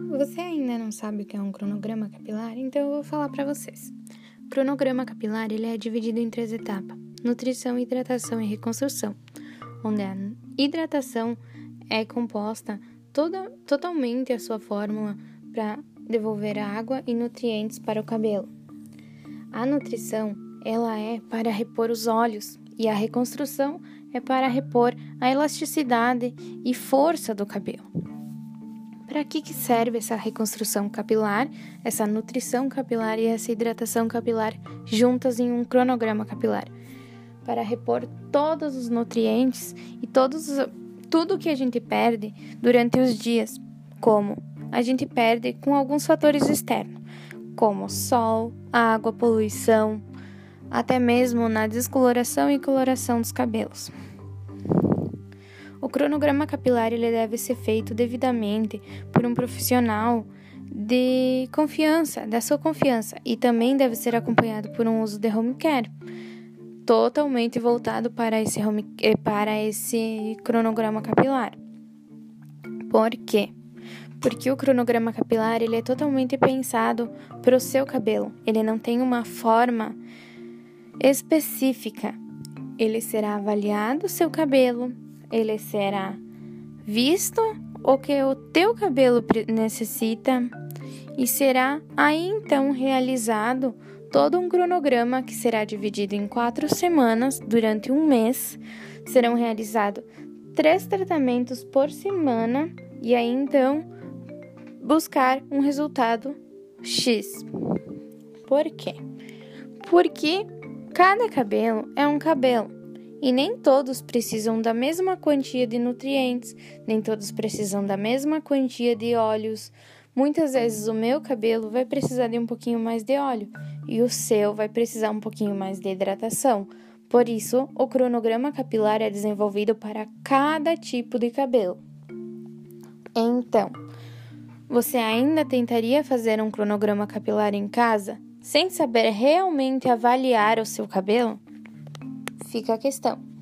Você ainda não sabe o que é um cronograma capilar? Então eu vou falar para vocês. O cronograma capilar ele é dividido em três etapas: nutrição, hidratação e reconstrução, onde a hidratação é composta toda, totalmente a sua fórmula para devolver água e nutrientes para o cabelo. A nutrição ela é para repor os olhos e a reconstrução é para repor a elasticidade e força do cabelo. Para que, que serve essa reconstrução capilar, essa nutrição capilar e essa hidratação capilar juntas em um cronograma capilar? Para repor todos os nutrientes e todos, tudo que a gente perde durante os dias, como a gente perde com alguns fatores externos, como sol, água, poluição, até mesmo na descoloração e coloração dos cabelos. O cronograma capilar ele deve ser feito devidamente por um profissional de confiança, da sua confiança, e também deve ser acompanhado por um uso de home care, totalmente voltado para esse, home, eh, para esse cronograma capilar. Por quê? Porque o cronograma capilar ele é totalmente pensado para o seu cabelo. Ele não tem uma forma específica. Ele será avaliado o seu cabelo, ele será visto o que o teu cabelo necessita e será aí então realizado todo um cronograma que será dividido em quatro semanas durante um mês. Serão realizados três tratamentos por semana e aí então buscar um resultado X. Por quê? Porque Cada cabelo é um cabelo e nem todos precisam da mesma quantia de nutrientes, nem todos precisam da mesma quantia de óleos. Muitas vezes o meu cabelo vai precisar de um pouquinho mais de óleo e o seu vai precisar um pouquinho mais de hidratação. Por isso, o cronograma capilar é desenvolvido para cada tipo de cabelo. Então, você ainda tentaria fazer um cronograma capilar em casa? sem saber realmente avaliar o seu cabelo? Fica a questão.